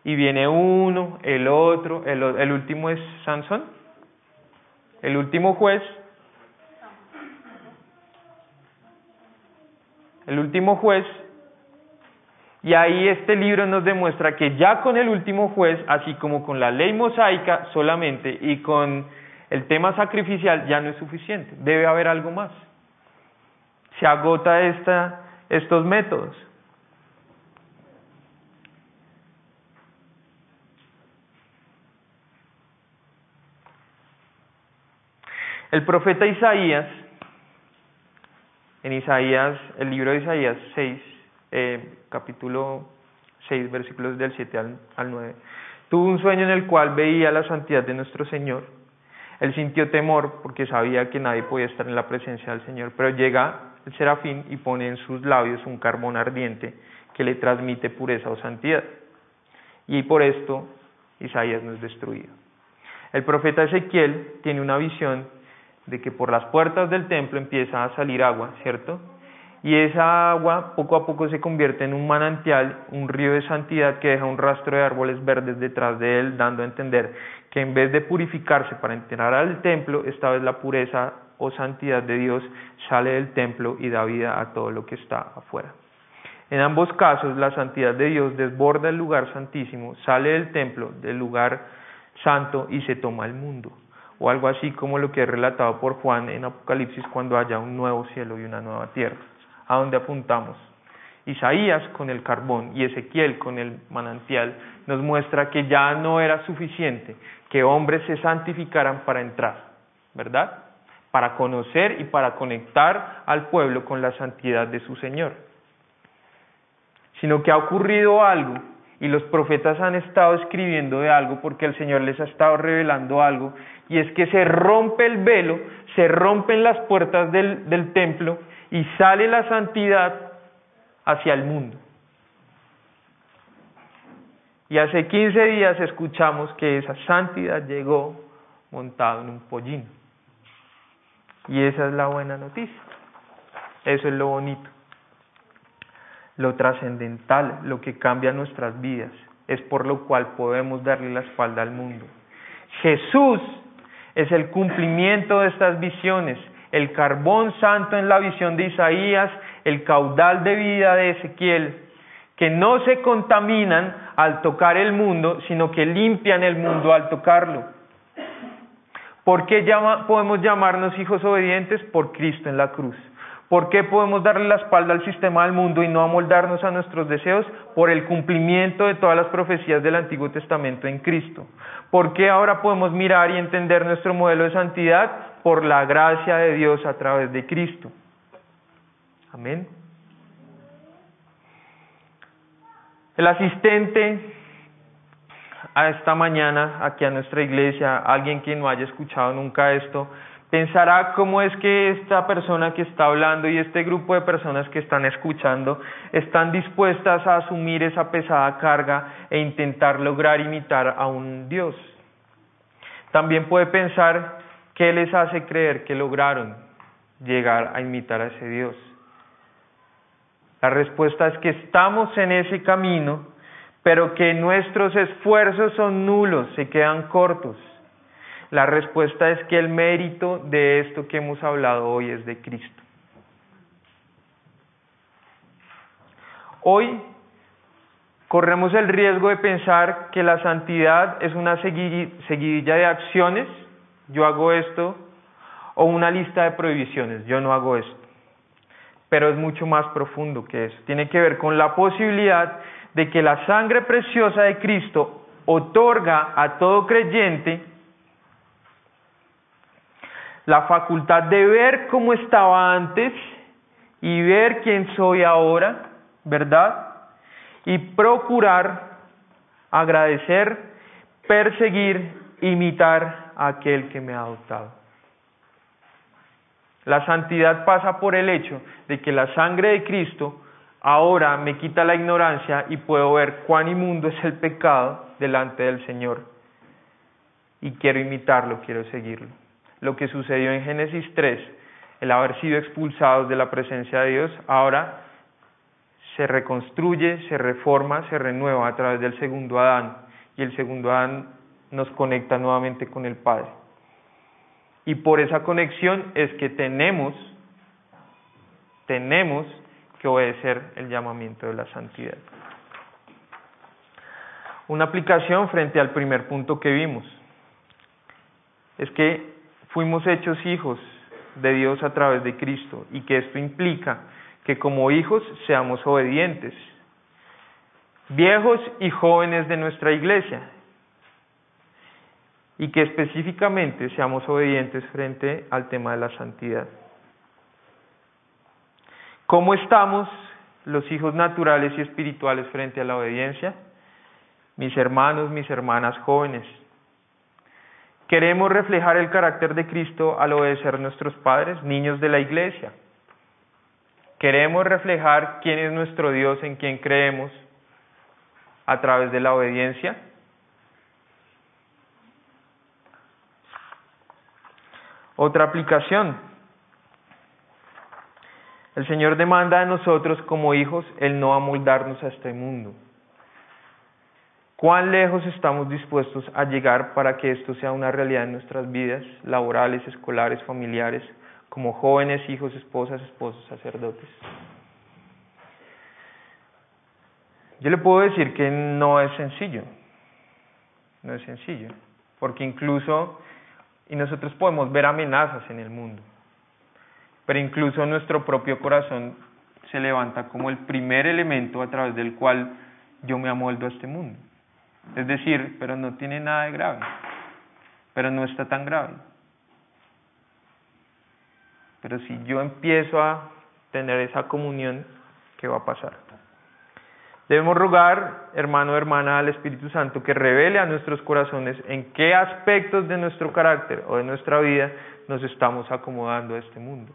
Y viene uno, el otro, el, el último es Sansón, el último juez, el último juez, y ahí este libro nos demuestra que ya con el último juez, así como con la ley mosaica solamente y con el tema sacrificial, ya no es suficiente, debe haber algo más. Se agota esta, estos métodos. El profeta Isaías, en Isaías, el libro de Isaías 6, eh, capítulo 6, versículos del 7 al, al 9, tuvo un sueño en el cual veía la santidad de nuestro Señor. Él sintió temor porque sabía que nadie podía estar en la presencia del Señor, pero llega el serafín y pone en sus labios un carbón ardiente que le transmite pureza o santidad. Y por esto Isaías no es destruido. El profeta Ezequiel tiene una visión de que por las puertas del templo empieza a salir agua, ¿cierto? Y esa agua poco a poco se convierte en un manantial, un río de santidad que deja un rastro de árboles verdes detrás de él, dando a entender que en vez de purificarse para entrar al templo, esta vez la pureza o santidad de Dios sale del templo y da vida a todo lo que está afuera. En ambos casos, la santidad de Dios desborda el lugar santísimo, sale del templo, del lugar santo y se toma el mundo o algo así como lo que es relatado por Juan en Apocalipsis cuando haya un nuevo cielo y una nueva tierra. ¿A dónde apuntamos? Isaías con el carbón y Ezequiel con el manantial nos muestra que ya no era suficiente que hombres se santificaran para entrar, ¿verdad? Para conocer y para conectar al pueblo con la santidad de su Señor. Sino que ha ocurrido algo y los profetas han estado escribiendo de algo porque el Señor les ha estado revelando algo y es que se rompe el velo, se rompen las puertas del, del templo y sale la santidad hacia el mundo. Y hace 15 días escuchamos que esa santidad llegó montado en un pollino. Y esa es la buena noticia. Eso es lo bonito lo trascendental, lo que cambia nuestras vidas, es por lo cual podemos darle la espalda al mundo. Jesús es el cumplimiento de estas visiones, el carbón santo en la visión de Isaías, el caudal de vida de Ezequiel, que no se contaminan al tocar el mundo, sino que limpian el mundo al tocarlo. ¿Por qué podemos llamarnos hijos obedientes? Por Cristo en la cruz. ¿Por qué podemos darle la espalda al sistema del mundo y no amoldarnos a nuestros deseos? Por el cumplimiento de todas las profecías del Antiguo Testamento en Cristo. ¿Por qué ahora podemos mirar y entender nuestro modelo de santidad? Por la gracia de Dios a través de Cristo. Amén. El asistente a esta mañana aquí a nuestra iglesia, alguien que no haya escuchado nunca esto, pensará cómo es que esta persona que está hablando y este grupo de personas que están escuchando están dispuestas a asumir esa pesada carga e intentar lograr imitar a un Dios. También puede pensar qué les hace creer que lograron llegar a imitar a ese Dios. La respuesta es que estamos en ese camino, pero que nuestros esfuerzos son nulos, se quedan cortos. La respuesta es que el mérito de esto que hemos hablado hoy es de Cristo. Hoy corremos el riesgo de pensar que la santidad es una seguidilla de acciones, yo hago esto, o una lista de prohibiciones, yo no hago esto. Pero es mucho más profundo que eso. Tiene que ver con la posibilidad de que la sangre preciosa de Cristo otorga a todo creyente la facultad de ver cómo estaba antes y ver quién soy ahora, ¿verdad? Y procurar agradecer, perseguir, imitar a aquel que me ha adoptado. La santidad pasa por el hecho de que la sangre de Cristo ahora me quita la ignorancia y puedo ver cuán inmundo es el pecado delante del Señor. Y quiero imitarlo, quiero seguirlo. Lo que sucedió en Génesis 3, el haber sido expulsados de la presencia de Dios, ahora se reconstruye, se reforma, se renueva a través del segundo Adán. Y el segundo Adán nos conecta nuevamente con el Padre. Y por esa conexión es que tenemos, tenemos que obedecer el llamamiento de la santidad. Una aplicación frente al primer punto que vimos es que fuimos hechos hijos de Dios a través de Cristo y que esto implica que como hijos seamos obedientes, viejos y jóvenes de nuestra iglesia, y que específicamente seamos obedientes frente al tema de la santidad. ¿Cómo estamos los hijos naturales y espirituales frente a la obediencia? Mis hermanos, mis hermanas jóvenes, ¿queremos reflejar el carácter de Cristo al obedecer a nuestros padres, niños de la iglesia? ¿Queremos reflejar quién es nuestro Dios, en quien creemos, a través de la obediencia? Otra aplicación. El Señor demanda de nosotros como hijos el no amoldarnos a este mundo. ¿Cuán lejos estamos dispuestos a llegar para que esto sea una realidad en nuestras vidas laborales, escolares, familiares, como jóvenes, hijos, esposas, esposos, sacerdotes? Yo le puedo decir que no es sencillo, no es sencillo, porque incluso y nosotros podemos ver amenazas en el mundo. Pero incluso nuestro propio corazón se levanta como el primer elemento a través del cual yo me amoldo a este mundo. Es decir, pero no tiene nada de grave, pero no está tan grave. Pero si yo empiezo a tener esa comunión, ¿qué va a pasar? Debemos rogar, hermano o hermana, al Espíritu Santo que revele a nuestros corazones en qué aspectos de nuestro carácter o de nuestra vida nos estamos acomodando a este mundo.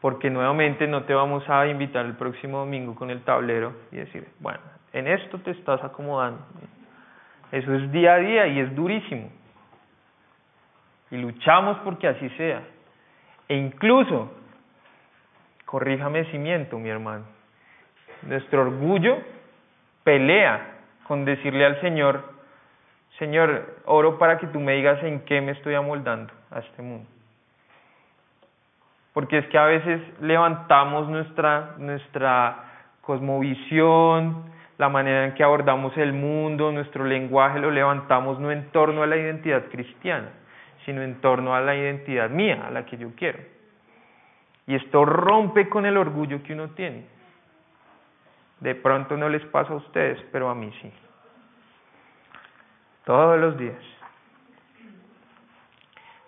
Porque nuevamente no te vamos a invitar el próximo domingo con el tablero y decir, bueno, en esto te estás acomodando. Eso es día a día y es durísimo. Y luchamos porque así sea. E incluso, corríjame si miento, mi hermano nuestro orgullo pelea con decirle al Señor, Señor, oro para que tú me digas en qué me estoy amoldando a este mundo. Porque es que a veces levantamos nuestra, nuestra cosmovisión, la manera en que abordamos el mundo, nuestro lenguaje lo levantamos no en torno a la identidad cristiana, sino en torno a la identidad mía, a la que yo quiero. Y esto rompe con el orgullo que uno tiene. De pronto no les pasa a ustedes, pero a mí sí. Todos los días.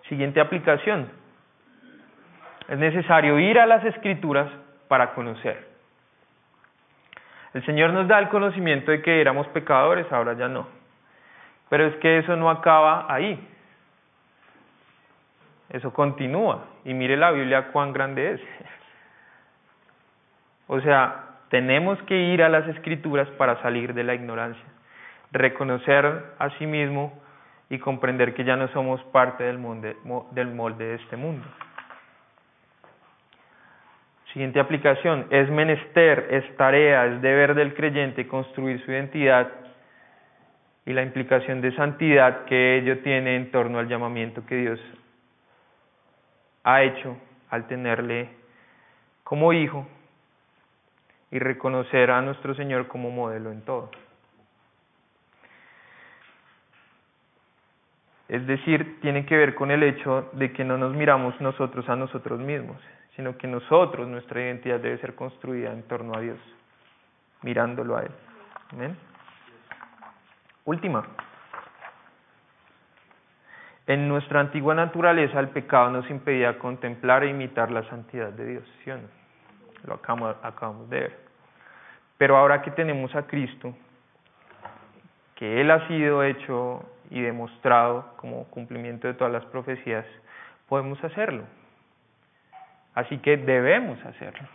Siguiente aplicación. Es necesario ir a las escrituras para conocer. El Señor nos da el conocimiento de que éramos pecadores, ahora ya no. Pero es que eso no acaba ahí. Eso continúa. Y mire la Biblia cuán grande es. O sea, tenemos que ir a las escrituras para salir de la ignorancia, reconocer a sí mismo y comprender que ya no somos parte del molde, del molde de este mundo. Siguiente aplicación, es menester, es tarea, es deber del creyente construir su identidad y la implicación de santidad que ello tiene en torno al llamamiento que Dios ha hecho al tenerle como hijo y reconocer a nuestro Señor como modelo en todo. Es decir, tiene que ver con el hecho de que no nos miramos nosotros a nosotros mismos, sino que nosotros, nuestra identidad debe ser construida en torno a Dios, mirándolo a Él. ¿Amén? Última. En nuestra antigua naturaleza el pecado nos impedía contemplar e imitar la santidad de Dios, ¿sí? Lo acabamos, acabamos de ver. Pero ahora que tenemos a Cristo, que Él ha sido hecho y demostrado como cumplimiento de todas las profecías, podemos hacerlo. Así que debemos hacerlo.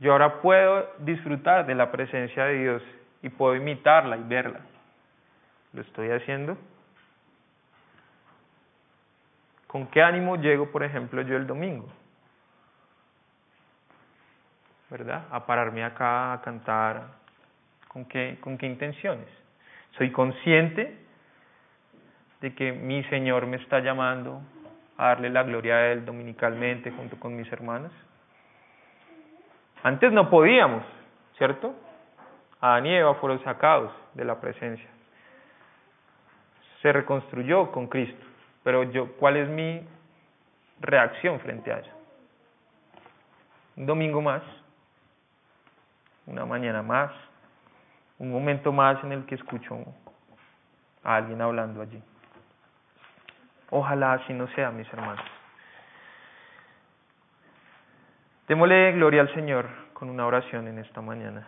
Yo ahora puedo disfrutar de la presencia de Dios y puedo imitarla y verla. ¿Lo estoy haciendo? ¿Con qué ánimo llego, por ejemplo, yo el domingo? ¿Verdad? A pararme acá, a cantar. ¿Con qué, con qué intenciones? ¿Soy consciente de que mi Señor me está llamando a darle la gloria a Él dominicalmente junto con mis hermanos? Antes no podíamos, ¿cierto? Adán y fueron sacados de la presencia. Se reconstruyó con Cristo. Pero yo, ¿cuál es mi reacción frente a ello? Un domingo más, una mañana más, un momento más en el que escucho a alguien hablando allí. Ojalá así no sea, mis hermanos. Démosle gloria al Señor con una oración en esta mañana,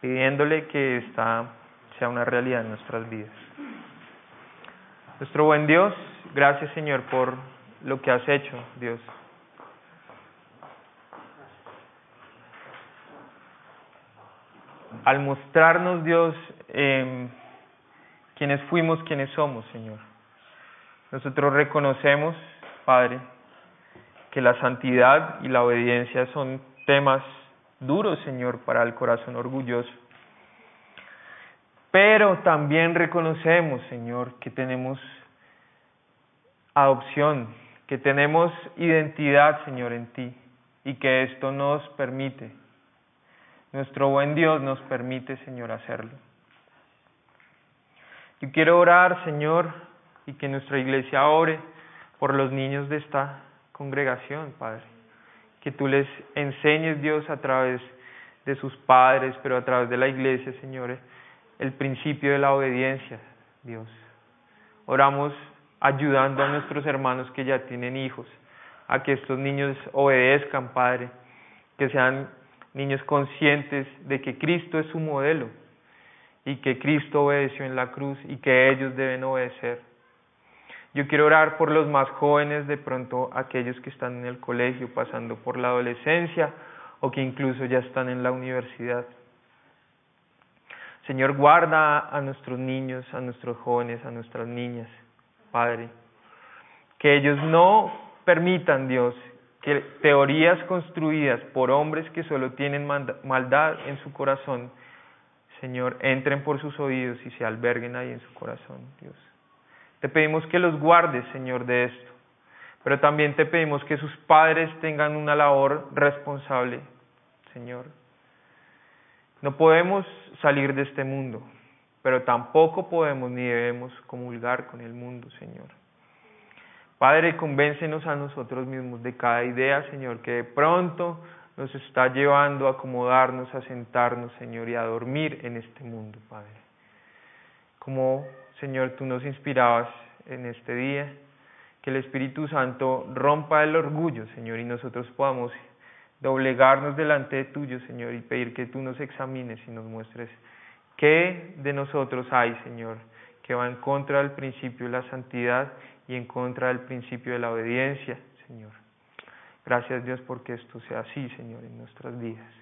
pidiéndole que esta sea una realidad en nuestras vidas. Nuestro buen Dios, gracias Señor por lo que has hecho, Dios. Al mostrarnos, Dios, eh, quienes fuimos, quienes somos, Señor. Nosotros reconocemos, Padre, que la santidad y la obediencia son temas duros, Señor, para el corazón orgulloso. Pero también reconocemos, Señor, que tenemos adopción, que tenemos identidad, Señor, en ti, y que esto nos permite, nuestro buen Dios nos permite, Señor, hacerlo. Yo quiero orar, Señor, y que nuestra iglesia ore por los niños de esta congregación, Padre. Que tú les enseñes, Dios, a través de sus padres, pero a través de la iglesia, Señor, el principio de la obediencia, Dios. Oramos ayudando a nuestros hermanos que ya tienen hijos, a que estos niños obedezcan, Padre, que sean niños conscientes de que Cristo es su modelo y que Cristo obedeció en la cruz y que ellos deben obedecer. Yo quiero orar por los más jóvenes, de pronto aquellos que están en el colegio, pasando por la adolescencia o que incluso ya están en la universidad. Señor, guarda a nuestros niños, a nuestros jóvenes, a nuestras niñas, Padre. Que ellos no permitan, Dios, que teorías construidas por hombres que solo tienen maldad en su corazón, Señor, entren por sus oídos y se alberguen ahí en su corazón, Dios. Te pedimos que los guardes, Señor, de esto. Pero también te pedimos que sus padres tengan una labor responsable, Señor. No podemos salir de este mundo, pero tampoco podemos ni debemos comulgar con el mundo, Señor. Padre, convéncenos a nosotros mismos de cada idea, Señor, que de pronto nos está llevando a acomodarnos, a sentarnos, Señor, y a dormir en este mundo, Padre. Como Señor, tú nos inspirabas en este día, que el Espíritu Santo rompa el orgullo, Señor, y nosotros podamos doblegarnos delante de tuyo, Señor, y pedir que tú nos examines y nos muestres qué de nosotros hay, Señor, que va en contra del principio de la santidad y en contra del principio de la obediencia, Señor. Gracias Dios porque esto sea así, Señor, en nuestras vidas.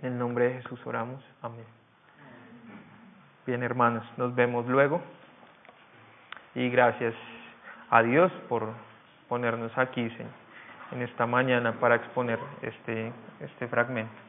En el nombre de Jesús oramos. Amén. Bien, hermanos, nos vemos luego. Y gracias a Dios por ponernos aquí en esta mañana para exponer este, este fragmento.